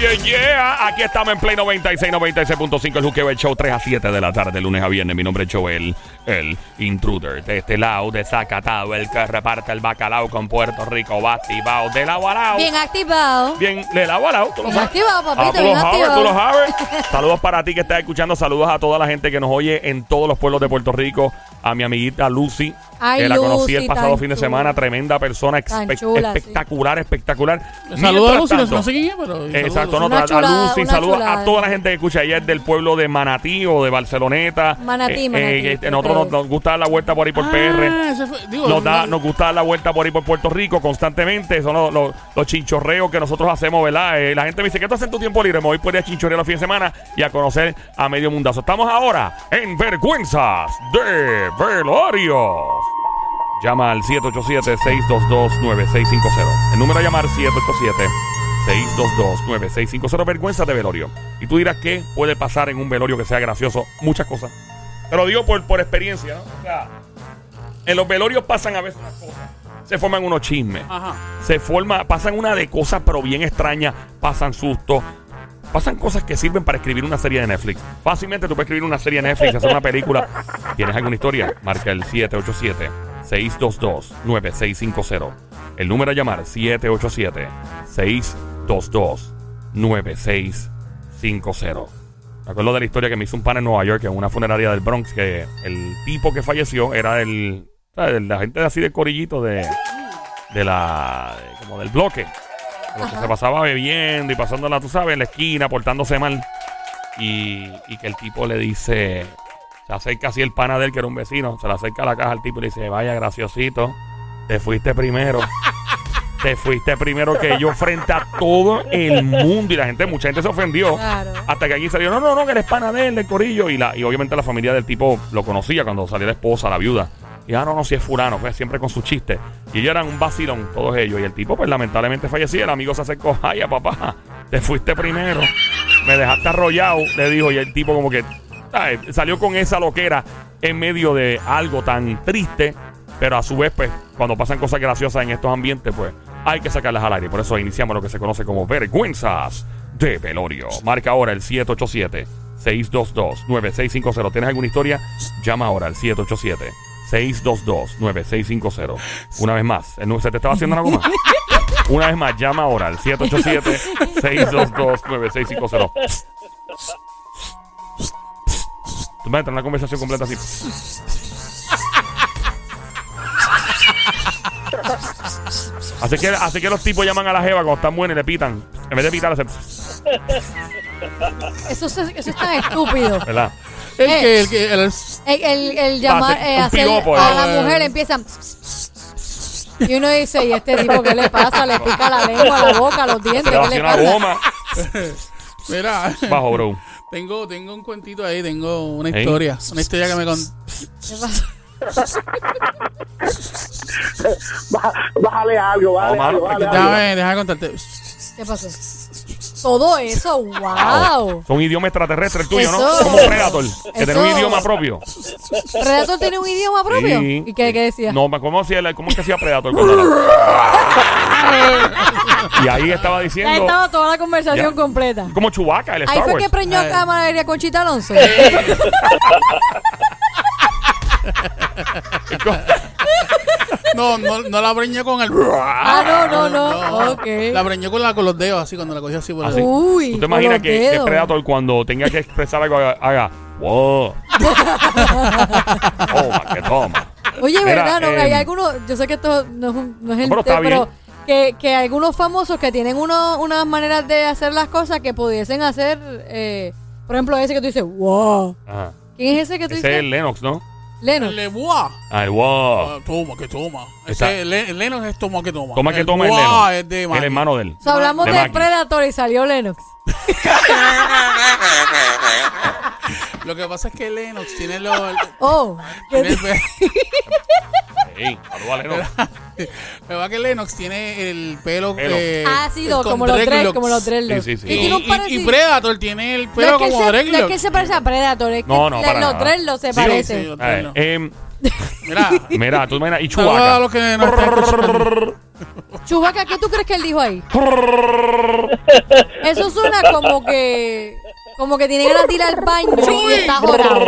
yeah, yeah. Aquí estamos en Play 96, 96.5, el Juqueo, el show 3 a 7 de la tarde, lunes a viernes. Mi nombre es Joel, el intruder. De este lado, de Zacatau, el que reparte el bacalao con Puerto Rico, va activado de lado a lado. Bien activado. Bien, de lado a lado. tú lo Bien sabes. activado, papito, Ah, tú bien lo sabes, activado. tú lo sabes. Saludos para ti que estás escuchando. Saludos a toda la gente que nos oye en todos los pueblos de Puerto Rico. A mi amiguita Lucy, Ay, que la conocí el pasado tan fin de chula. semana. Tremenda persona, Tan espe- chula, sí. espectacular, espectacular. Saludos a Lucy, no, tanto- no sé quién es, pero. Exacto, saludos. no, Una a- chulada, Lucy, una saludos chulada. a toda la gente que escucha allá del pueblo de Manatí o de Barceloneta. Manatí, Eh, Manatí, eh, nosotros nos, es. nos gusta dar la vuelta por ahí por Ah, PR. ese fue- digo, Nos, da, no- nos gusta dar la vuelta por ahí por Puerto Rico constantemente. Son los, los- los chinchorreos que nosotros hacemos, ¿verdad? Eh, la gente me dice, ¿qué tú haces en tu tiempo libre? Me voy por ahí a chinchorrear los fines de semana y a conocer a medio mundazo. Estamos ahora en Vergüenzas de Velorio. Llama al 787-622-9650. El número a llamar 787-622-9650. Vergüenza de velorio. Y tú dirás qué puede pasar en un velorio que sea gracioso. Muchas cosas. Te lo digo por, por experiencia, ¿no? O sea, en los velorios pasan a veces unas cosas. Se forman unos chismes. Ajá. Se forma, pasan una de cosas, pero bien extrañas. Pasan sustos. Pasan cosas que sirven para escribir una serie de Netflix. Fácilmente tú puedes escribir una serie de Netflix, hacer una película. ¿Tienes alguna historia? Marca el 787-622-9650. El número a llamar 787-622-9650. Me acuerdo de la historia que me hizo un pan en Nueva York en una funeraria del Bronx que el tipo que falleció era el, la gente así de corillito de, de la de- como del bloque. Lo que se pasaba bebiendo y pasándola, tú sabes, en la esquina, portándose mal. Y, y que el tipo le dice, se acerca así el pana de él, que era un vecino, se le acerca a la caja al tipo y le dice, vaya graciosito, te fuiste primero. Te fuiste primero que yo frente a todo el mundo. Y la gente, mucha gente se ofendió. Claro. Hasta que aquí salió, no, no, no, que eres pana de él, del corillo. Y, la, y obviamente la familia del tipo lo conocía cuando salió la esposa, la viuda. Y ah, no, no, si es fulano, pues siempre con sus chistes. Y ellos eran un vacilón, todos ellos. Y el tipo, pues lamentablemente falleció. El amigo se acercó, ay, papá, te fuiste primero. Me dejaste arrollado, le dijo. Y el tipo, como que salió con esa loquera en medio de algo tan triste. Pero a su vez, pues, cuando pasan cosas graciosas en estos ambientes, pues, hay que sacarlas al aire. Por eso iniciamos lo que se conoce como vergüenzas de velorio. Marca ahora el 787-622-9650. ¿Tienes alguna historia? Llama ahora al 787-622-9650. Una vez más. ¿Se te estaba haciendo algo más? Una vez más, llama ahora al 787-622-9650. Tú vas a entrar en una conversación completa así. Así que, así que los tipos llaman a la jeva cuando están buenos y le pitan. En vez de pitar, hacen, Eso, es- eso es tan estúpido. ¿verdad? El Eh. que, el que, el- El, el, el llamar, Hace eh, hacer piropo, a la mujer empiezan. Y uno dice, ¿y este tipo qué le pasa? Le pica la lengua, la boca, los Se dientes, le ¿qué le pasa? goma. mira, Bajo, bro. tengo, tengo un cuentito ahí, tengo una ¿Eh? historia. Una historia que me con... ¿Qué pasa? Bájale algo, bájale mano, algo, bájale algo. Déjame, déjame contarte. ¿Qué pasó? Todo eso, wow. Son idiomas extraterrestres el tuyo, ¿no? Como Predator. Que tiene un eso- idioma propio. ¿Predator tiene un idioma propio? Sí. ¿Y qué, qué decía? No, ¿cómo, hacía ¿cómo es que hacía Predator? cuando era- y ahí estaba Ya diciendo. estaba toda la conversación Ya. completa. Como Chubaca, el Ahí Star fue Wars. que preñó a María Conchita Alonso. No, no, no la breñé con el... Ah, no, no, no. Ok. La breñé con, la, con los dedos, así, cuando la cogí así por Así. así. Uy, ¿Tú te con imaginas los que, que dedos. Predator cuando tenga que expresar algo haga, haga wow? toma, que toma. Oye, Mira, ¿verdad? No, eh, hay algunos, yo sé que esto no es, un- no es el Pero está tema, pero bien. que, que hay algunos famosos que tienen uno, unas maneras de hacer las cosas que pudiesen hacer, eh, por ejemplo, ese que tú dices, wow. Ajá. ¿Quién es ese que tú Ese es dices? el Lennox, ¿no? Lennox. Le. Ah, el wow. Ah, toma, que toma. Está- Ese, Le- Lennox es toma que toma. Toma que toma el Lennox. es de El Maggie. hermano de él. O sea, hablamos De de, Maggie. Predator y salió Lennox. Lo que pasa es que Lennox tiene los... Oh, tiene ¿qué- el pe- Ey, saluda a Lennox. ¿Verdad que Lennox tiene el pelo... Pelo. eh, ácido, con como los, dreadlocks? como los dreadlocks. Sí, sí, sí. Y Y, tiene un y- y Predator tiene el no pelo es, que él como se, no es que se parece a Predator, es que No, no, para los dreadlocks se Sí, parecen. sí, los Eh, dreadlocks. em, Mira, mira, tú imaginas. Y a Chubaca. que. Chubaca, ¿qué tú crees que él dijo ahí? Eso suena como que. Como que tiene ganas de ir al baño y está jorado.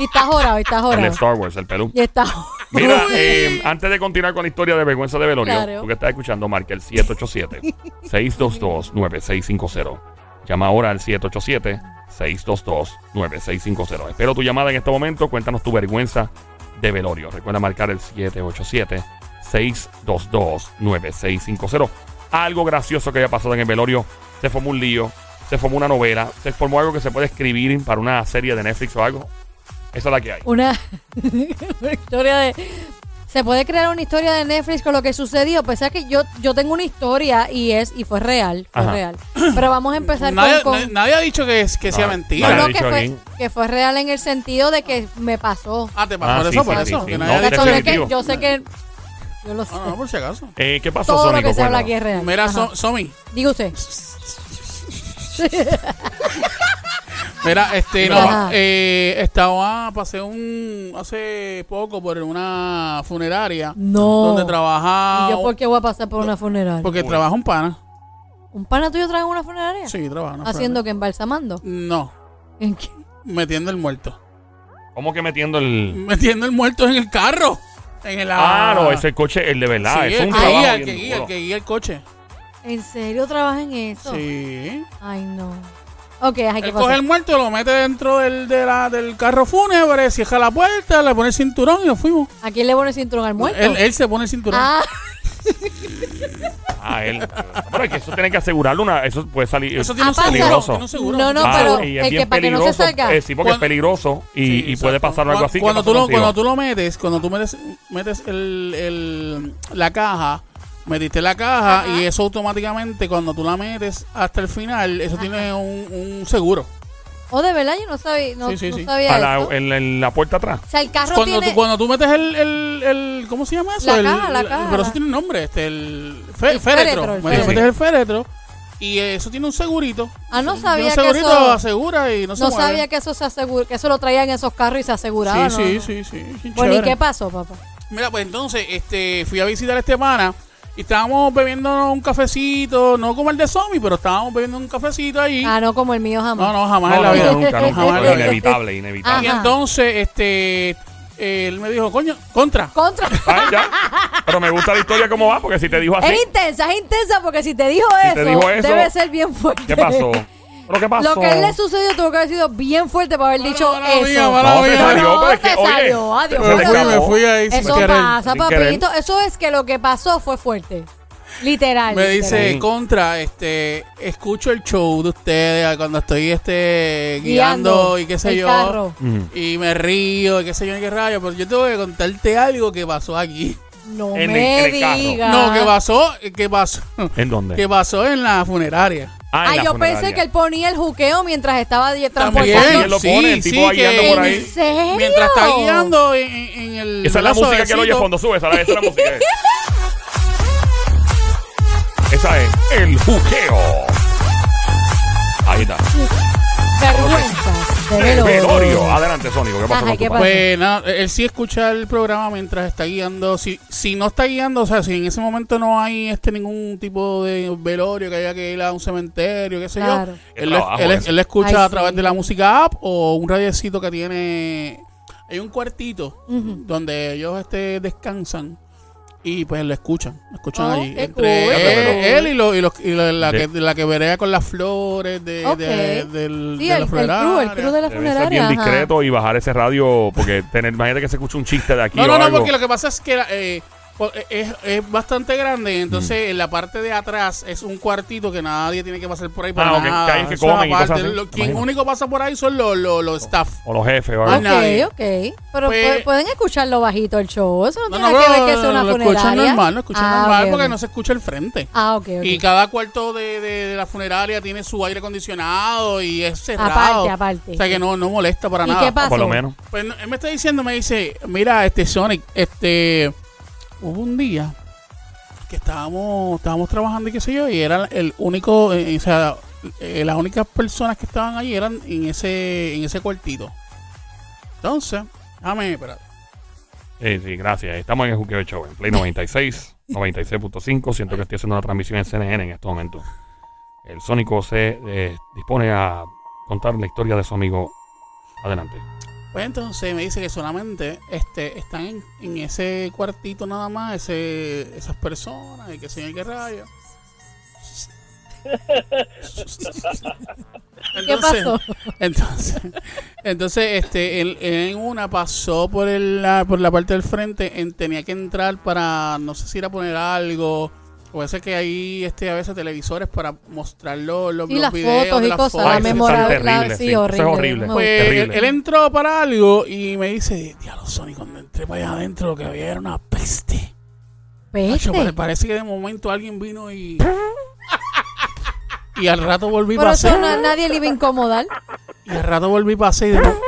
Y está jorado, y está El jorado. Star Wars, el pelú. Y está Mira, eh, antes de continuar con la historia de vergüenza de velorio, Claro. tú que estás escuchando, marca el 787-622-9650. Llama ahora al 787-622-9650. Espero tu llamada en este momento. Cuéntanos tu vergüenza de velorio. Recuerda marcar el 787-622-9650. Algo gracioso que haya pasado en el velorio. Se formó un lío, se formó una novela, se formó algo que se puede escribir para una serie de Netflix o algo. Esa es la que hay. una, una historia de. Se puede crear una historia de Netflix con lo que sucedió. Pues es que yo, yo tengo una historia y es y fue real, fue Ajá. real. Pero vamos a empezar Nadie, con, nadie- con- nadie ha dicho que, es- que sea No, mentira. no, que dicho fue, aquí. que fue real en el sentido de que me pasó. Ah, te pasó Ah, por sí, eso, sí, por sí, eso. sí. que No, nadie ha que dicho Esto que- es que definitivo. yo sé que yo lo sé. Ah, no, por si acaso. Eh, ¿Qué pasó, Todo lo Sónico? que se habla aquí es real. Mira, Ajá. So- Somi. Diga usted. Mira, este, no, eh, estaba, pasé un, hace poco por una funeraria No. donde trabaja, ¿Y yo por qué voy a pasar por una funeraria? porque Uy. trabaja un pana. ¿Un pana tuyo trae en una funeraria? Sí, trabaja en una ¿Haciendo que embalsamando? No, ¿En qué? metiendo el muerto. ¿Cómo que metiendo el.? Metiendo el muerto en el carro. En el, Ah, no, ese coche, el de verdad. Sí, es el un que guía, el que guía, el que guía el coche. ¿En serio trabaja en eso? Sí. Ay, no. Ok, hay que Él coge el muerto, lo mete dentro del, de la- del carro fúnebre, cierra la puerta, le pone el cinturón y nos fuimos. ¿A quién le pone el cinturón al muerto? Él, él se pone el cinturón. ah, Ah, él. Pero es que eso tiene que asegurarlo. Una, eso puede salir. Eso tiene Ah, un seguro. peligroso. tiene un seguro. No, no, Ah, pero y es el bien que para que no se peligroso, salga. eh, sí, porque es peligroso y, Sí, y puede exacto. pasar algo Cuando- así. ¿Qué Cuando pasó tú, lo, contigo? cuando tú lo metes, cuando tú metes, metes el, el- la caja, metiste la caja Ajá. y eso automáticamente, cuando tú la metes hasta el final, eso tiene un, un seguro. Oh, de verdad, yo no sabía, no, Sí, sí, no sí. sabía A la- eso. en, la- en la puerta atrás. O sea, el carro Cuando tiene... tú, cuando tú metes el, el, el- ¿Cómo se llama eso? La El- caja, la el- caja, Pero eso tiene un nombre, este, el, fe- El féretro. féretro, Metes- el féretro y eso tiene un segurito. Ah, no Tiene sabía un que segurito eso... asegura y no se No mueve. sabía que eso se asegura, que eso lo traían en esos carros y se aseguraba, Sí, ¿no? sí, no. sí, sí. Bueno, ¿y qué pasó, papá? Mira, pues entonces este, fui a visitar a este pana y estábamos bebiendo un cafecito, no como el de Somi, pero estábamos bebiendo un cafecito ahí. Ah, no como el mío jamás. no, no, jamás No, en la no, vida. nunca, nunca. Jamás vida. inevitable, inevitable. Y entonces, este, él me dijo, coño, contra. Contra. Ah, ya. Pero me gusta la historia cómo va, porque si te dijo así, Es intensa, es intensa porque si te dijo, Si eso, te dijo eso, debe ser bien fuerte. ¿qué pasó? ¿Pero qué pasó? Lo que a él le sucedió tuvo que haber sido bien fuerte para haber dicho mala eso. mía, mala No, te mía. salió, No, pero es que, te oye, salió, adiós, Me fui, me fui ahí sin Eso querer. pasa, Sin querer. papito. Eso es que lo que pasó fue fuerte. Literal. Me literal. dice, contra, este, escucho el show de ustedes cuando estoy, este, guiando, Guiando y qué sé yo. carro. Y me río, y qué sé yo, y qué rayo, pero yo tengo que contarte algo que pasó aquí. No En el- me en el. No, que pasó, que pasó, ¿En dónde? que pasó en la funeraria. Ah, en la yo funeraria. pensé que él ponía el juqueo mientras estaba di- También, transportando. él lo pone, el tipo va que- guiando por ahí. ¿En serio? Mientras está guiando en, en- el. Esa es la brazo música que él oye suavecito. fondo, sube, esa, esa es la música. esa es el juqueo. Ahí está. Vergüenzas de velorio. velorio. Adelante, Sónico. ¿Qué pasó Ajá, con tu ¿qué padre? pasó? Pues nada, él sí escucha el programa mientras está guiando. Si, si no está guiando, o sea, si en ese momento no hay este ningún tipo de velorio que haya que ir a un cementerio, qué sé Claro. yo, Qué él, trabajo él- ese. él escucha Ay, a través sí. de la música app o un radiecito que tiene. Hay un cuartito donde ellos este, descansan. Y pues lo escuchan, lo escuchan Oh, allí. Entre cool. él, él y, lo- y los- y la, que, la que verea con las flores de, del, Sí, de el, la el funeraria. crew, el crew de la Debe ser funeraria. bien ajá. discreto y bajar ese radio porque tener, imagínate que se escucha un chiste de aquí No, o no, porque lo que pasa es que eh, es, es bastante grande. Entonces, en la parte de atrás es un cuartito que nadie tiene que pasar por ahí para Ah, ok, nada. que hay que comen y aparte. cosas así, Lo- quien único pasa por ahí son los, los, los staff. O los jefes o Ah, algo. nadie. Ok, ok. Pero Pues- pu- pueden escucharlo bajito el show. Eso no, No, tiene no, que ver pero que sea una lo funeraria. escuchan normal, lo escuchan Ah, normal ok, porque ok. no se escucha el frente. Ah, ok, ok. Y cada cuarto de, de- de la funeraria tiene su aire acondicionado y es cerrado. Aparte, aparte. O sea que no, no molesta para ¿Y nada. qué pasó? Por lo menos. Pues no, él me está diciendo, me dice, mira, este Sonic, este, hubo un día que estábamos, estábamos trabajando y qué sé yo, y era el único, eh, o sea, eh, las únicas personas que estaban ahí eran en ese, en ese cuartito. Entonces, déjame, espérate. Sí, sí, gracias. Estamos en el Juqueo Show, en Play 96, 96.5. Siento que estoy haciendo una transmisión en CNN en este momento. el Sónico se eh, dispone a contar la historia de su amigo. Adelante. Pues entonces me dice que solamente este, están en, en ese cuartito nada más, ese, esas personas, y que señor que rayo. ¿Qué pasó? Entonces, entonces este, él, él en una pasó por, el, por la parte del frente, en- tenía que entrar para, no sé si ir a poner algo. Puede ser que hay este, a veces televisores para mostrar los, los, Y los las videos fotos y las cosas, fotos. la la- terrible, sí, sí, eso es horrible. horrible. Pues. Terrible. él, él entró para algo y me dice, diablo Sony, cuando entré para allá adentro lo que había era una peste. Macho, Peste. pare- parece que de momento alguien vino y... y al rato volví para na- nadie le iba a incomodar. Y al rato volví para y de nuevo.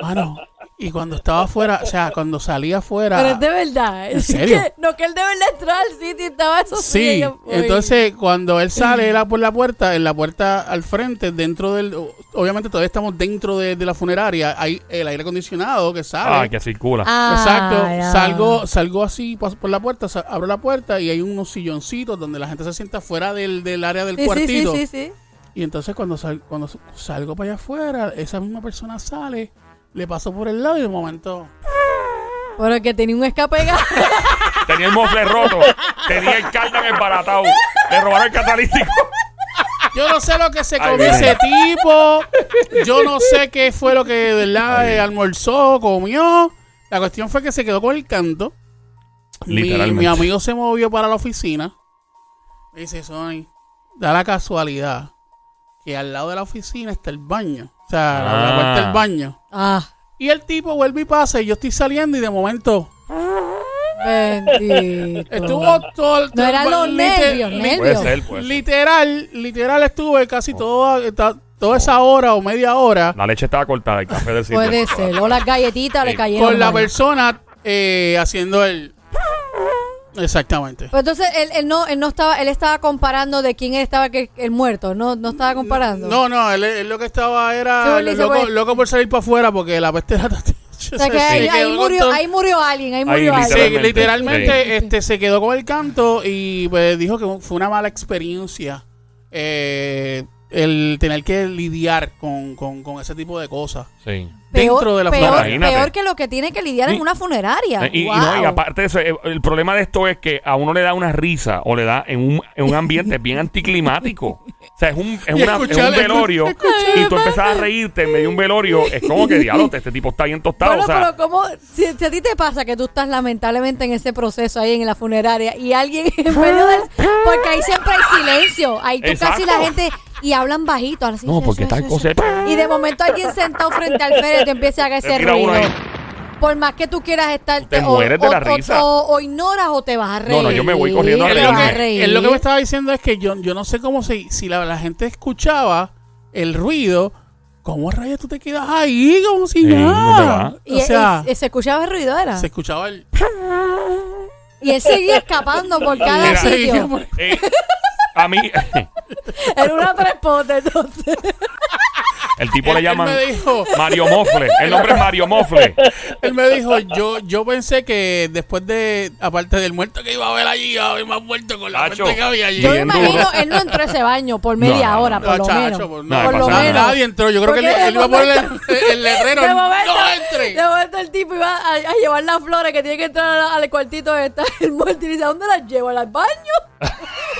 Mano, y cuando estaba afuera, o sea, cuando salía afuera... Pero es de verdad. ¿En serio? que- no, que él de verdad entró al sitio y estaba eso Sí, entonces cuando él sale él por la puerta, en la puerta al frente, dentro del... Obviamente todavía estamos dentro de, de la funeraria, hay el aire acondicionado que sale. Ah, que circula. Ah, Exacto, ya. salgo, salgo así por la puerta, abro la puerta y hay unos silloncitos donde la gente se sienta fuera del, del área del Sí, sí, cuartito. sí, sí, sí. Y entonces cuando, sal- cuando salgo para allá afuera, esa misma persona sale, le paso por el lado y de momento... El que tenía un escape gas. Tenía el mofle roto. Tenía el cardan embaratado. Le robaron el catalítico. Yo no sé lo que se comió ese tipo. Yo no sé qué fue lo que de verdad Ay, eh, almorzó, comió. La cuestión fue que se quedó con el canto. Mi, Literalmente. mi amigo se movió para la oficina. Me dice, Sony, da la casualidad que al lado de la oficina está el baño. O sea, la- la Ah. puerta del baño. Ah, Y el tipo vuelve y pasa y yo estoy saliendo y de momento bendito. estuvo todo el No eran los liter- nervios, nervios. Puede ser, puede ser. Literal, literal estuve casi Oh. toda, ta- toda esa hora o media hora La leche estaba cortada, el café del sitio. Puede ser. O las galletitas le Sí. cayeron. con la mal. persona eh, haciendo el... Exactamente. Pues entonces él, él no, él no estaba, él estaba comparando de quién estaba que, el muerto, no, no estaba comparando. No, no, él, él lo que estaba Sí, era loco, pues- loco por salir para afuera porque la peste era... O sea que ahí, ahí murió, ahí murió alguien, ahí murió Ahí, alguien. Sí, Literalmente, literalmente sí. este, se quedó con el canto y pues dijo que fue una mala experiencia eh, el tener que lidiar con, con, con ese tipo de cosas. Sí. Dentro de la peor, funeraria. Peor que lo que tiene que lidiar Y- en una funeraria. Y, no, y aparte de eso, eh, el problema de esto es que a uno le da una risa o le da en un, en un ambiente bien anticlimático. O sea, es un, es una- es un velorio escuchar- y tú empezás a reírte en medio de un velorio. Es como que, diablo, este tipo está bien tostado. Bueno, o sea, pero como si, si a ti te pasa que tú estás lamentablemente en ese proceso ahí en la funeraria y alguien en medio del porque ahí siempre hay silencio, ahí tú casi Exacto. la gente y hablan bajito, así, No, porque eso, tal eso, cosa eso. es- y de momento alguien sentado frente al féretro te empieza a hacer uno ruido. ahí. Por más que tú quieras estar Te mueres de la risa. O, o ignoras o te vas a reír. No, no, yo me voy corriendo a te Él lo, vas a que, reír. él lo que me estaba diciendo es que yo, yo no sé cómo se, si la, la gente escuchaba el ruido, ¿cómo rayos tú te quedas ahí como si Sí, ¿dónde nada? va? y, o sea, y- y se escuchaba el ruido, ¿era? se escuchaba el... Y él seguía escapando por cada Mira, sitio. eh, a mí, Era una trespota, entonces. el tipo Él- le él llaman me dijo, Mario Mofle. El nombre es Mario Mofle. él me dijo, yo, yo pensé que después de, aparte del muerto que iba a ver allí, iba a haber más muerto con la Tacho. muerte que había allí. Yo me imagino, duro. él no entró a ese baño por media No, hora, No, por lo chacho, menos. por, No, no, por lo menos. nadie entró. Yo creo que él, él iba a poner el, el letrero. De momento, no entre. de momento el tipo iba a, a llevar las flores que tiene que entrar al, al cuartito de estar el muerto y dice, ¿a dónde las llevo? ¿Al baño?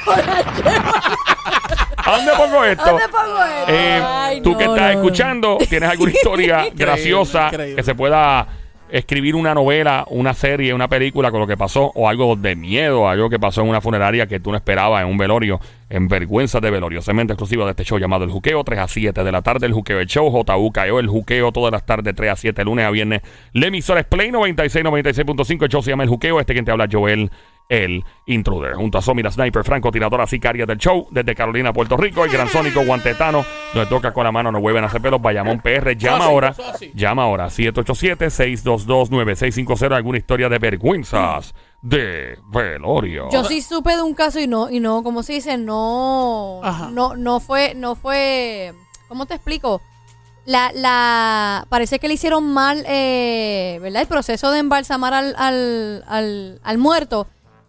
¿O las llevo? ¿A dónde pongo esto? ¿A dónde pongo esto? Eh, Ay, tú no, que estás no, no. escuchando, ¿tienes alguna historia graciosa increíble. que se pueda escribir una novela, una serie, una película con lo que pasó o algo de miedo, algo que pasó en una funeraria que tú no esperabas en un velorio, en vergüenza de velorio, cemento exclusivo de este show llamado El Juqueo, 3 a 7 de la tarde, El Juqueo, el show, JUKEO, El Juqueo, todas las tardes, 3 a 7, lunes a viernes. La emisora es Play 96, 96.5, el show se llama El Juqueo, este quien te habla, Joel el intruder. Junto a Somi, la sniper, francotiradora sicaria del show, desde Carolina, Puerto Rico, el gran sónico guantetano, donde toca con la mano, no vuelven a hacer pelos, Bayamón PR, llama ahora, llama ahora, 787-622-9650, alguna historia de vergüenzas de velorio. Yo sí supe de un caso y no, y no, ¿cómo se dice? No, Ajá. no, no fue, no fue, ¿cómo te explico? La, la, parece que le hicieron mal, eh, ¿verdad? El proceso de embalsamar al, al, al, al muerto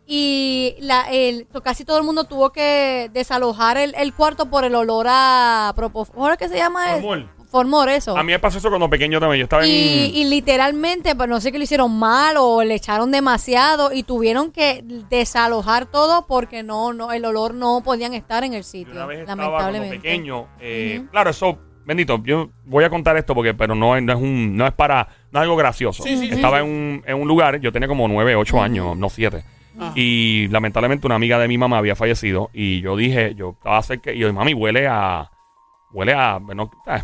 y la, el, casi todo el mundo tuvo que desalojar el, el cuarto por el olor a propofol, ¿cómo es que se llama? Formol. Formol, eso. A mí me pasó eso cuando pequeño también. Yo estaba en. Y, y literalmente, pues no sé qué lo hicieron mal o le echaron demasiado y tuvieron que desalojar todo porque no, no, el olor no podían estar en el Yo sitio, una vez estaba cuando lamentablemente. pequeño. eh, Claro, eso, bendito, yo voy a contar esto porque, pero no, es- no es un, no es para, no es algo gracioso. Sí, sí, sí. estaba En, un, en un lugar, yo tenía como nueve, ocho años, no siete. Ah. Y lamentablemente una amiga de mi mamá había fallecido y yo dije, yo estaba cerca y yo, mami, huele a, huele a, bueno, eh.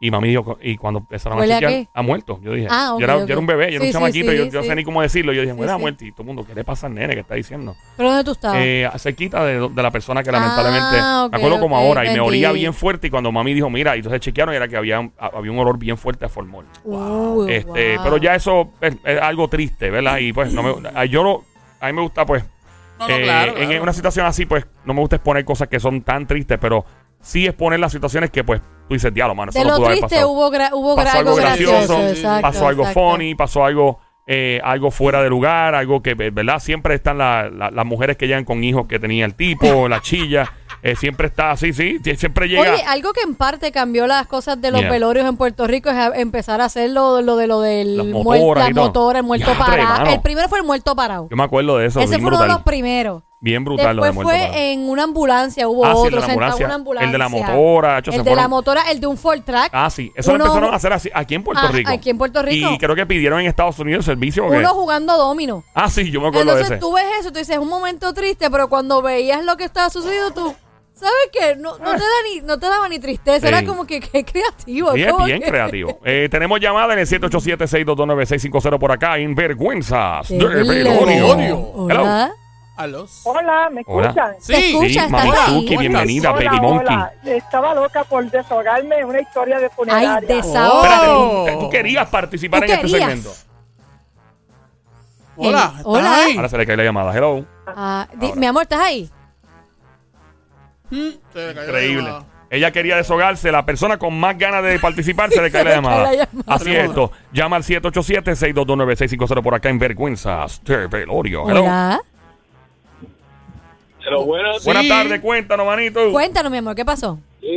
y mami dijo, y cuando empezaron ¿Huele a chequear, qué? a muerto, yo dije, Ah, ok, yo, era, yo era un bebé, yo era un chamaquito, sí, yo, yo no sé ni cómo decirlo, yo dije, huele a sí. muerto y todo el mundo, ¿qué le pasa al nene que está diciendo? ¿Pero dónde tú estabas? Eh, cerquita de, de la persona que Ah, lamentablemente ok, me acuerdo como ahora y me olía bien fuerte y cuando mami dijo mira y entonces chequearon y era que había un, había un olor bien fuerte a formol este wow. pero ya eso es, es algo triste verdad y pues no me yo lo- a mí me gusta pues No, no, eh, claro, en claro. una situación así pues no me gusta exponer cosas que son tan tristes pero sí exponer las situaciones que pues tú dices diablo mano eso De no lo pudo haber triste pasado hubo, gra- hubo Pasó algo gracioso. exacto, pasó algo exacto. funny, pasó algo eh, algo fuera de lugar, algo que, ¿verdad? Siempre están la- la- las mujeres que llegan con hijos que tenía el tipo, la chilla, eh, siempre está así, sí, siempre llega. Oye, algo que en parte cambió las cosas de los Yeah. velorios en Puerto Rico es a- empezar a hacer lo, lo de lo del Las muer- motoras las todo. motoras, el muerto parado. El primero fue el muerto parado. Yo me acuerdo de eso, Ese fue uno de los primeros. Bien brutal lo de Después fue parado. en una ambulancia, hubo Ah, sí, el de otro la ambulancia. una ambulancia. El de la motora, hecho, El de la motora, el de un Ford Track. Ah, sí, eso Uno- lo empezaron a hacer así, aquí en Puerto Ah, Rico. aquí en Puerto Rico. Y creo que pidieron en Estados Unidos servicio. ¿o qué? uno jugando domino. Ah, sí, yo me acuerdo Entonces de ese. tú ves eso, tú dices, es un momento triste, pero cuando veías lo que estaba sucediendo, tú, ¿sabes qué? No, no, te, da ni, no te daba ni tristeza, Sí. era como que qué creativo. Sí, es bien que- creativo. Eh, tenemos llamada en el 787-622-9650 por acá en Vergüenzas Qué de. Hello. Hola. Alos. Hola, ¿me Hola. escuchan? Sí, Te escucha, Sí, ¿estás Mami bienvenida, estás? Baby Hola, Monkey. hola. Estaba loca por desahogarme en una historia de Ay, funeraria. desahogo. Espérate, Oh. tú, tú querías participar ¿Tú en este segmento. Hola, ¿estás hola. ahí? Ahora se le cae la llamada. Hello. Ah, di- mi amor, ¿estás ahí? Increíble. llamada. Ella quería deshogarse. La persona con más ganas de participar se le cae la llamada. la llamada. Así es esto. Llama al 787-622-9650 por acá en Vergüenzas Velorio. Hello. Hola. Pero buenas, Sí. Buenas tardes, cuéntanos, manito. Cuéntanos, mi amor, ¿qué pasó? sí,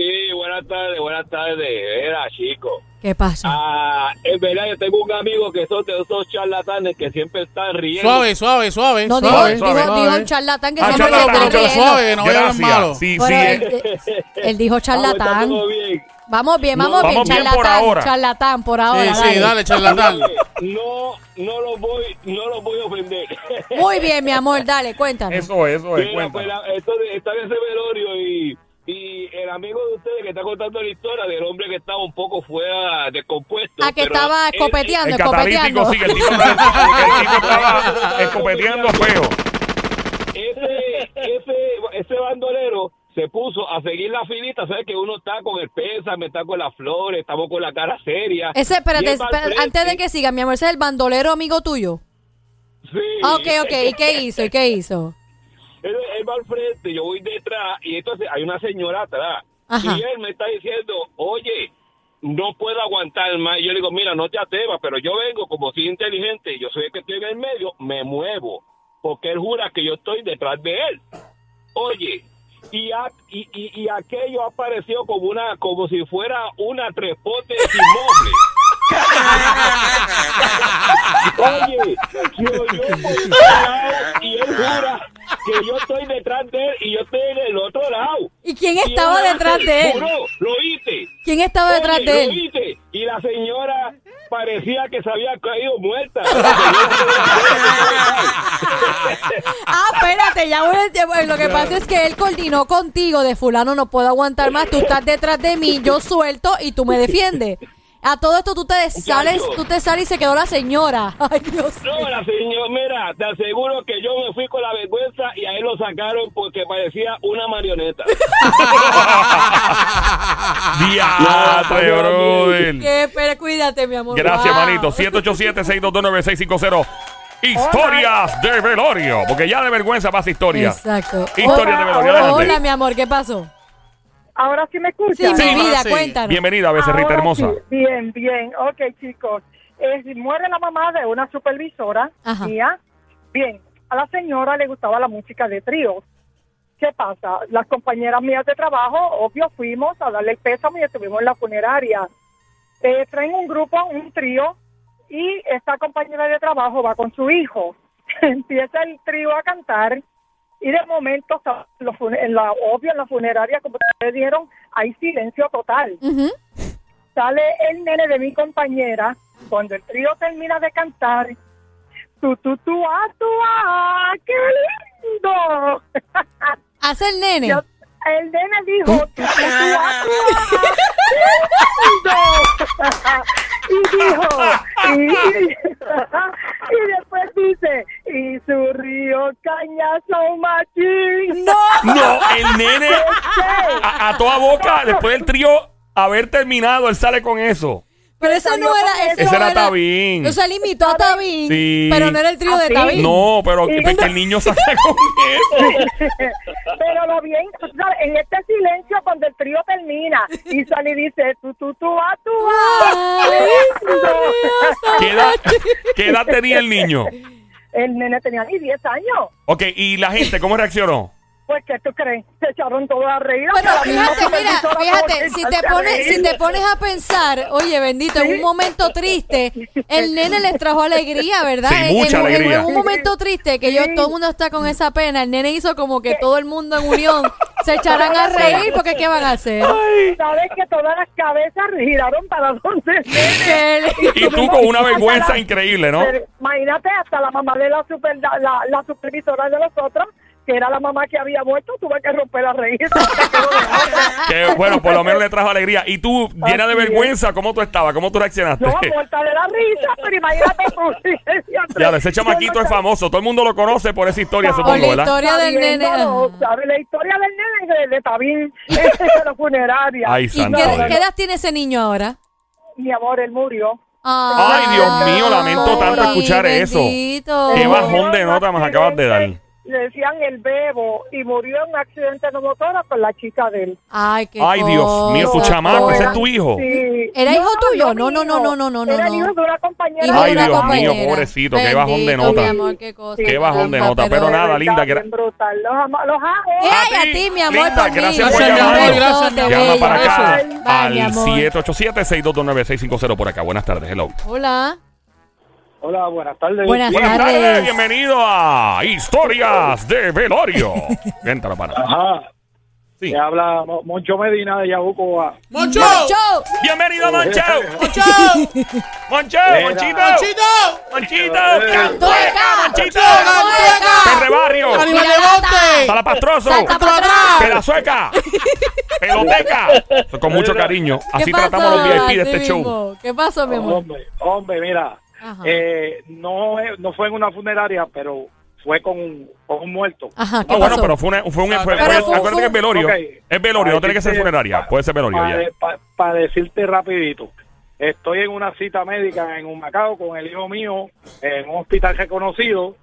buenas tardes, buenas tardes. Era, chico. ¿Qué pasó? Ah, es verdad, yo tengo un amigo que son de esos charlatanes que siempre están riendo. Suave, suave, suave. no, dijo, suave, dijo, suave. dijo un charlatán que Ah, siempre charlatán, se está pero riendo. suave, no Gracias. malo. Sí, Bueno, sí. él, eh. él dijo charlatán. todo bien. Vamos bien, No, vamos, bien, vamos bien por charlatán. ahora. Charlatán, por ahora. Sí, sí, dale, charlatán. No, no los voy, no los voy a ofender. Muy bien, mi amor, dale, cuéntanos. Eso es, eso es. Mira, cuéntanos. pues, la- está en ese velorio y, y el amigo de ustedes que está contando la historia del hombre que estaba un poco fuera descompuesto. Ah, que pero estaba escopeteando, El escopeteando. catalítico, sí, el tipo, el tipo estaba escopeteando feo. ese, ese, ese bandolero se puso a seguir la filita, ¿sabes? Que uno está con el pésame, está con las flores, estamos con la cara seria. Ese, espérate, espérate, antes de que siga, mi amor, ese es el bandolero amigo tuyo. Sí. Ok, ok, ¿y qué hizo? ¿Y qué hizo? Él, él va al frente, yo voy detrás y entonces hay una señora atrás. Ajá. Y él me está diciendo, oye, no puedo aguantar más. Y yo le digo, mira, no te atrevas, pero yo vengo como soy inteligente y yo soy el que estoy en el medio, me muevo. Porque él jura que yo estoy detrás de él. Oye, y, a- y, y, y aquello apareció como una como si fuera una trepote sin mueble. Oye, yo, yo por un lado y él jura que yo estoy detrás de él y yo estoy en el otro lado. ¿Y quién estaba detrás de él? Juró, lo oíste. ¿Quién estaba detrás de lo él? oíste. Y la señora parecía que se había caído muerta. Ah, espérate, ya voy a- ya voy- Lo que pasa es que él coordinó contigo de fulano, no puedo aguantar más, tú estás detrás de mí, yo suelto y tú me defiendes. A todo esto tú te sales, tú te sales y se quedó la señora. Ay, Dios. No, la señora, mira, te aseguro que yo me fui con la vergüenza y a él lo sacaron porque parecía una marioneta. Diatre, No, brother. Que, pero cuídate, mi amor. Gracias, Wow. manito. 787-622-9650. Historias de velorio. Porque ya de vergüenza pasa historia. Exacto. Historia de velorio. Hola, mi amor, ¿qué pasó? Ahora sí me escuchan. Sí, mi vida, ahora sí. cuéntanos. Bienvenida, becerrita Ahora hermosa. sí, Bien, bien. Ok, chicos. Eh, muere la mamá de una supervisora Ajá. mía. Bien. a la señora le gustaba la música de tríos. ¿Qué pasa? Las compañeras mías de trabajo, obvio, fuimos a darle el pésame y estuvimos en la funeraria. Eh, traen un grupo, un trío, y esta compañera de trabajo va con su hijo. Empieza el trío a cantar y de momento, en la, obvio, en la funeraria, como ustedes dijeron, hay silencio total. Sale el nene de mi compañera, cuando el trío termina de cantar, tú, tú, tú, ah, tú, ah, qué lindo. Hace el nene. Yo- el nene dijo, tú, tú, ah, tú, ah, qué lindo. y dijo, y, y después dice, y su río cañazo machín. No. No, el nene a, a toda boca, después del trío haber terminado, él sale con eso. Pero eso no era. Eso Ese era era Tabín. O sea, él imitó a Tabín. Sí. Pero no era el trío de ¿Ah, sí? Tabín. No, pero que, que el niño sale con eso. Pero lo bien, sabes, en este silencio cuando el trío termina y sale y dice, tú, tú, tú, ah, tú, ah. ¿Qué edad, qué edad tenía el niño? El nene tenía ni 10 años. Ok, ¿y la gente cómo reaccionó? Pues, ¿qué tú crees? Se echaron todos a reír. Pero fíjate, mira, fíjate, si te pones, si te pones a pensar, oye, bendito, en un momento triste, el nene les trajo alegría, ¿verdad? Sí, En- mucha en, alegría. En, un momento triste que yo, todo el mundo está con esa pena, el nene hizo como que todo el mundo en unión se echarán a reír porque ¿qué van a hacer? Sabes que todas las cabezas giraron para donde nene. Y tú con una vergüenza increíble, ¿no? Pero imagínate, hasta la mamá de la, super, la, la- la supervisora de nosotros, que era la mamá que había muerto, tuve que romper a reír. De. Que bueno, por lo menos le trajo alegría. Y tú, llena de Así es. vergüenza, ¿cómo tú estabas? ¿Cómo tú reaccionaste? Yo muerta de la risa, pero imagínate tú. Ya, ese chamaquito es famoso. Todo el mundo lo conoce por esa historia, supongo, la ¿verdad? historia del nene. Sabiéndolo, ¿sabes? La historia del nene de, de Tabín de la funeraria. Ay, ¿Y santo. qué, qué edad tiene ese niño ahora? Mi amor, él murió. Ay, Dios mío, lamento tanto escuchar eso. Qué bajón de nota me acabas de dar. Le decían el bebo y murió en un accidente de motora con la chica de él. Ay, qué Ay, Dios mío, tu chamaco, ese es tu hijo. Sí. ¿Era hijo tuyo? No, no, no, no, no, no, no, Era no. hijo de una compañera. Hijo Ay, de una Dios mío, compañera. pobrecito, qué bajón de Bendito, nota. mi amor, qué cosa. Qué bajón de nota, pero nada, Verdad, linda, gra- brutal. Los amo. Los amo. Eh, Ay, A a ti, mi amor, linda, por gracias por llamar, gracias, mi amor. Llama para acá Bye, al amor. 787-622-9650 por acá. Buenas tardes, hello. Hola. Hola, buenas tardes. Buenas Buenas tardes, tardes. bienvenido a Historias de Velorio. Entra, para. Ajá. Sí. Habla Mo- Moncho Medina de Yabucoa. ¡Moncho! Chau. Bienvenido, Moncho. ¡Moncho! Moncho. Monchito. ¡Monchito! Monchito. Cantueca. Monchito. ¡Cantueca! Perrebarrio. ¡Animal de monte! Salapastroso. Pedazueca. Peloteca. Con mucho cariño. Así tratamos los VIP de este show. ¿Qué pasó, mi amor? Hombre, hombre, mira. Eh, no, no fue en una funeraria, pero fue con un, con un muerto. Ajá, ¿qué Ah, bueno, pero fue, una- fue un. Fue- fue- fue- fue- acuérdate que es velorio. Es velorio, no tiene que ser funeraria. Puede ser velorio Para, ya. pa- para decirte rapidito, estoy en una cita médica en un Macao con el hijo mío en un hospital reconocido.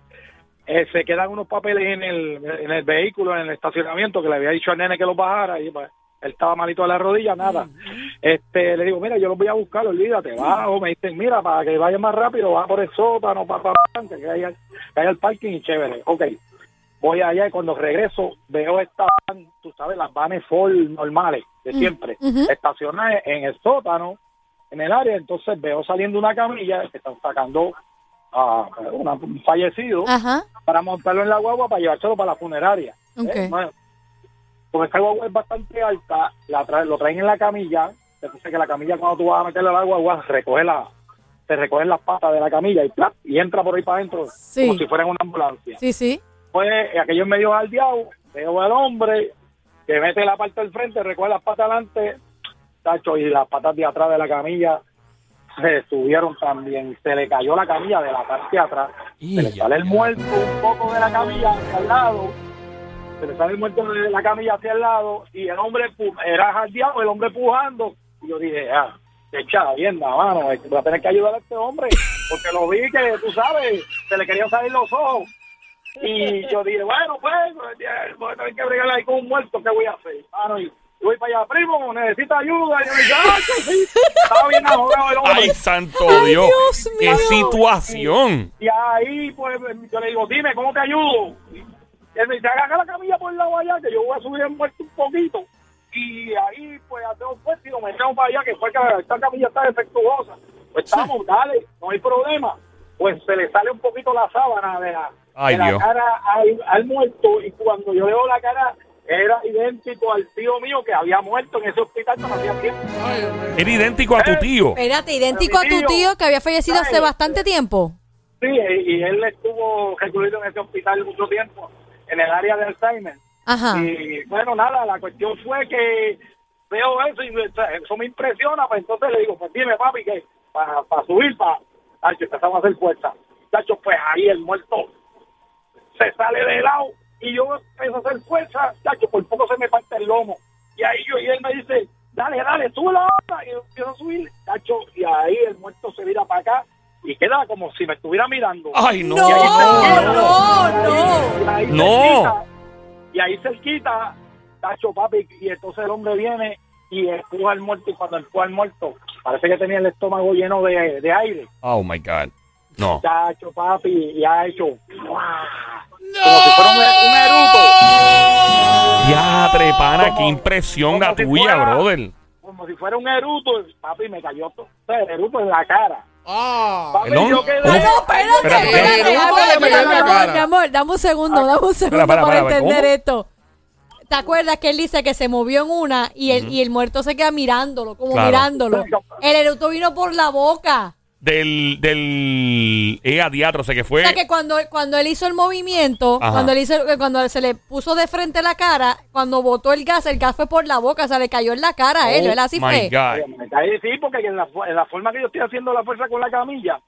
Eh, se quedan unos papeles en el, en el vehículo, en el estacionamiento, que le había dicho al nene que los bajara y pues, él estaba malito de la rodilla, nada. Este, le digo, mira, yo los voy a buscar, olvídate, bajo, me dicen, mira, para que vaya más rápido, va por el sótano, para, para, que haya, que haya el parking y chévere. Ok, voy allá y cuando regreso veo esta van, tú sabes, las vanes Ford normales de siempre, ujú. estacionadas en el sótano, en el área, entonces veo saliendo una camilla que están sacando a una- un fallecido Ajá. para montarlo en la guagua para llevárselo para la funeraria. Ok. Eh, como esta guagua es bastante alta, la tra- lo traen en la camilla, entonces que la camilla cuando tú vas a meterle a la guagua, recoge la, se recogen las patas de la camilla y ¡plap! y entra por ahí para adentro Sí. como si fuera en una ambulancia. Sí, sí. Pues aquello es medio aldeado, veo al hombre que mete la parte del frente, recoge las patas adelante, tacho, y las patas de atrás de la camilla se subieron también, se le cayó la camilla de la parte de atrás, se le sale el muerto un poco de la camilla el lado, se le sale el muerto de la camilla hacia el lado, y el hombre era jaldeado, el hombre pujando, y yo dije, ah, echada bien, mano, voy a tener que ayudar a este hombre, porque lo vi que, tú sabes, se le querían salir los ojos. Y yo dije, bueno, pues, pues, voy a tener que bregar ahí con un muerto, ¿qué voy a hacer? Mano, y Yo voy para allá, primo, necesita ayuda. Y yo dije, ah, sí. Estaba bien ahogado el hombre. Ay, santo Ay, Dios. Dios Qué mío. situación. Y ahí, pues, yo le digo, dime, ¿cómo te ayudo? Él me dice, agarra la camilla por el lado allá, que yo voy a subir el muerto un poquito. Y ahí, pues, hacemos fuerza y lo metemos para allá, que fue que esta camilla está defectuosa. Pues estamos, dale, no hay problema. Pues se le sale un poquito la sábana de la, Ay, de la cara al, al muerto. Y cuando yo veo la cara, era idéntico al tío mío que había muerto en ese hospital no hacía tiempo. Era idéntico a tu tío. Espérate, idéntico a tu tío que había fallecido hace bastante tiempo. Sí, y, y él estuvo recluido en ese hospital mucho tiempo, en el área de Alzheimer. Ajá. Y bueno, nada, la cuestión fue que veo eso y eso me impresiona, pues entonces le digo, pues dime papi, que para subir, para, Tacho, empezamos a hacer fuerza. Tacho, pues ahí el muerto se sale de lado y yo empiezo a hacer fuerza, Tacho, por poco se me parte el lomo. Y ahí yo, y él me dice, dale, dale, sube la otra. Y yo empiezo a subir, Tacho, y ahí el muerto se vira para acá y queda como si me estuviera mirando. Ay, no. No, Y ahí no, y ahí No. cerquita, Y ahí cerquita, Tacho papi, y entonces el hombre viene y empuja al muerto, y cuando empuja al muerto, parece que tenía el estómago lleno de, de aire. Oh my God. No. Tacho papi, y ha hecho como si fuera un, un eruto, Ya, trepana, Como- qué impresión la si tuya, fuera- brother. como si fuera un eruto, papi me cayó todo, el eruto en la cara. Ah. El. No, espérate, Espérate, espérate. espérate. a ver, ¿Cómo le mira, pegaste mi amor, dame un segundo, dame un segundo para entender ¿cómo? esto. ¿Te acuerdas que él dice que se movió en una y el, y el muerto se queda mirándolo, como Claro. mirándolo? El eruto vino por la boca. Del, del, eh, a diatro, sé que O fue. sea que cuando, cuando él hizo el movimiento, Ajá. cuando él hizo, cuando se le puso de frente la cara, cuando botó el gas, el gas fue por la boca, o sea, le cayó en la cara a él, Oh ¿verdad? Así my fue. Cae sí, porque en la, fu- en la forma que yo estoy haciendo la fuerza con la camilla,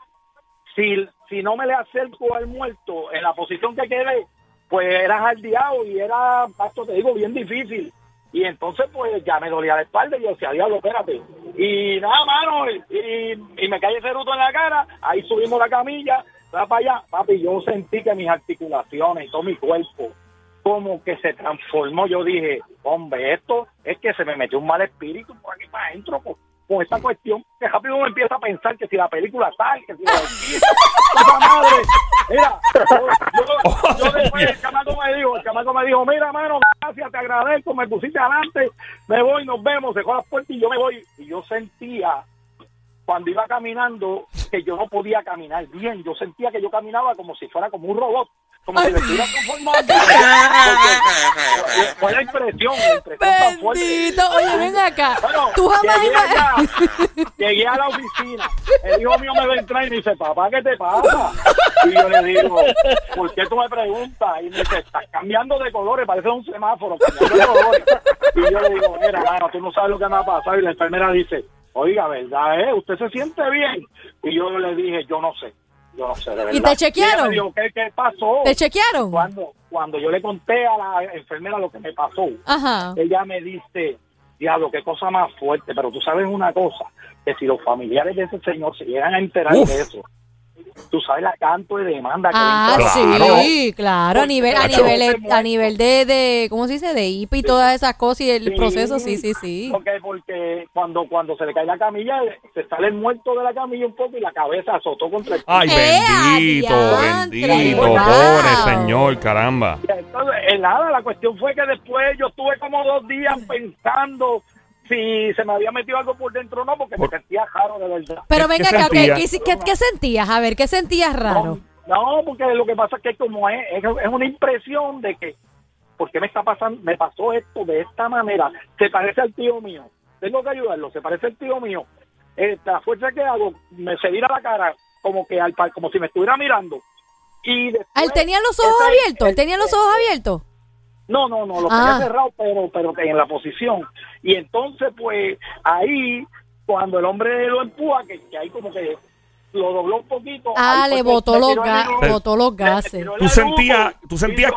si, si no me le acerco al muerto en la posición que quedé, pues era jaldeado y era, pasto, te digo, bien difícil. Y entonces, pues ya me dolía la espalda y yo decía, diablo, espérate. Y nada, mano, y, me cae ese ruto en la cara, ahí subimos la camilla, va para allá. Papi, yo sentí que mis articulaciones todo mi cuerpo como que se transformó. Yo dije, hombre, esto es que se me metió un mal espíritu por aquí para adentro con, con esta cuestión. Que rápido uno empieza a pensar que si la película tal, que si la ¡Puta madre! Mira, yo, yo, yo después el chamaco me dijo, el chamaco me dijo, mira, mano, gracias, te agradezco, me pusiste adelante, me voy, nos vemos, dejó las puertas y yo me voy. Y yo sentía cuando iba caminando que yo no podía caminar bien. Yo sentía que yo caminaba como si fuera como un robot, como si me estuviera. Porque fue la impresión, la impresión tan fuerte. Bendito. Oye, ven acá. Bueno, Tú jamás llegué, allá, llegué a la oficina. El hijo mío me ve entrar y me dice, papá, ¿qué te pasa? Y yo le digo, ¿por qué tú me preguntas? Y me dice, estás cambiando de colores, parece un semáforo, cambiando de colores. Y yo le digo, mira, mano, tú no sabes lo que me ha pasado. Y la enfermera dice, oiga, ¿verdad? Eh? ¿Usted se siente bien? Y yo le dije, yo no sé, yo no sé, de verdad. ¿Y te chequearon? ella me dijo, ¿qué, qué pasó? ¿Te chequearon? Cuando, cuando yo le conté a la enfermera lo que me pasó, Ajá. ella me dice, diablo, qué cosa más fuerte, pero tú sabes una cosa, que si los familiares de ese señor se llegan a enterar Uf. de eso, tú sabes la canto de demanda que Ah. Claro. sí, claro, a nivel, a nivel, a nivel de, de, ¿cómo se dice? De IPA y todas esas cosas y el Sí. proceso, sí, sí, sí. Porque, porque cuando, cuando se le cae la camilla, se sale el muerto de la camilla un poco y la cabeza azotó contra el Ay, ¡Eh, bendito, bendito, Wow. pobre señor, caramba. Entonces, eh, nada, la cuestión fue que después yo estuve como dos días pensando si se me había metido algo por dentro o no, porque me sentía raro de verdad. Pero ¿Qué- venga qué acá, ¿qué, sentías? qué, qué- qué sentías? A ver, ¿qué sentías raro? No, porque lo que pasa es que como es, es, es una impresión de que, ¿por qué me está pasando? Me pasó esto de esta manera. Se parece al tío mío. Tengo que ayudarlo. Se parece al tío mío. Eh, la fuerza que hago, me se vira la cara como que al, como si me estuviera mirando. Y después, Ah, ¿Él tenía los ojos abiertos? ¿Él tenía los ojos abiertos? No, no, no, lo Ah. tenía cerrado, pero, pero en la posición. Y entonces, pues, ahí, cuando el hombre lo empuja, que, que ahí como que lo dobló un poquito. Ah, ahí le botó los, ga- botó gases. Tú sentías- tú sentías-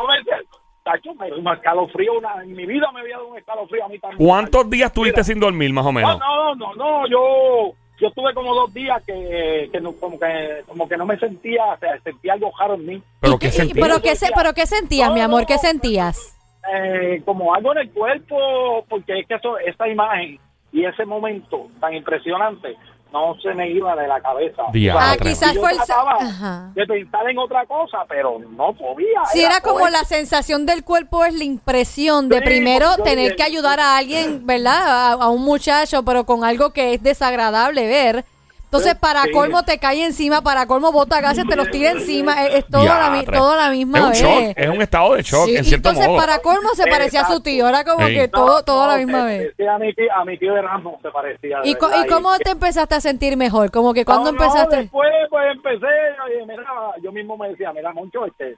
Tacho, me un escalofrío, una, en mi vida me había dado un escalofrío a mí también. ¿Cuántos días tuviste Mira. sin dormir, más o No, menos? no, no, no, yo, yo estuve como dos días que, que no, como que, como que no me sentía, o sea, sentía algo raro en mí. ¿Pero ¿Y qué sentías? pero qué se- pero qué sentías, mi No, amor? ¿Qué no, sentías? Eh, como algo en el cuerpo, porque es que eso, esa imagen y ese momento tan impresionante no se me iba de la cabeza. Ah, quizás Yo fue el... trataba Ajá. de pensar en otra cosa, pero no podía. Si era como la sensación del cuerpo, es la impresión de Sí, primero tener que ayudar a alguien, ¿verdad? A, a un muchacho, pero con algo que es desagradable ver. Entonces, para sí. colmo te cae encima, para colmo bota gases, te los tira encima. Es, es todo, la, todo misma es un vez. shock, es un estado de shock, Sí, en cierto entonces, modo. para colmo se parecía a su tío. Era como Sí. que No, todo, todo a la no, misma se- vez. a, mi tío, a mi tío de Ramos se parecía. ¿Y, co- verdad, ¿Y cómo te empezaste a sentir mejor? Como que cuando No, no, empezaste... después pues empecé, oye, mira, yo mismo me decía, mira, Moncho, este,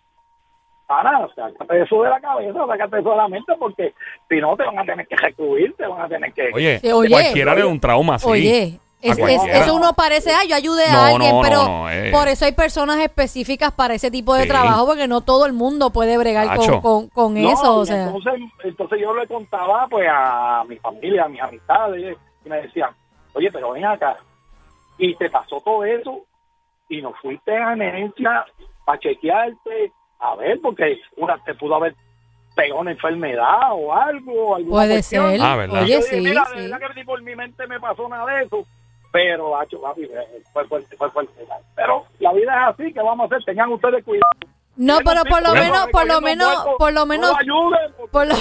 para, sácate eso de la cabeza, sácate eso de la mente, porque si no te van a tener que recluir, te van a tener que... Oye, Sí, oye. cualquiera le da un trauma así. Oye, es- es- cualquiera. eso uno parece, ah, yo ayudé a No, alguien, no, pero no, eh. por eso hay personas específicas para ese tipo de Sí. trabajo, porque no todo el mundo puede bregar con, con, con No, eso, o sea. Entonces, entonces yo le contaba pues a mi familia, a mis amistades, y me decían, oye, pero ven acá, y te pasó todo eso, y no fuiste a emergencia para chequearte, a ver, porque una te pudo haber pegado una enfermedad o algo, Puede cuestión. ser. Ah, Oye, dije, sí, mira, sí. de verdad que por mi mente me pasó nada de eso. Pero, hacho, papi, fue fuerte, fue fuerte. Pero la vida es así, ¿qué vamos a hacer? Tengan ustedes cuidado. No, pero por lo menos, por lo menos, por lo menos, por lo,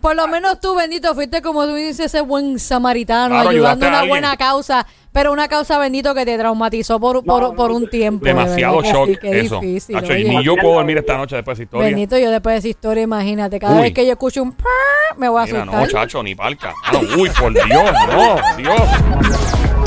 por lo menos tú, bendito, fuiste como tú dices, ese buen samaritano, Claro, ayudando a una alguien. buena causa, pero una causa, bendito, que te traumatizó por, por, no, por un tiempo. de Demasiado shock qué eso. difícil, y ni yo puedo dormir esta noche después de esa historia. Bendito, yo después de esa historia, imagínate, cada Uy. vez que yo escucho un prrr, me voy a Mira, asustar. no, chacho, ni palca. Mano, uy, por Dios, no, Dios.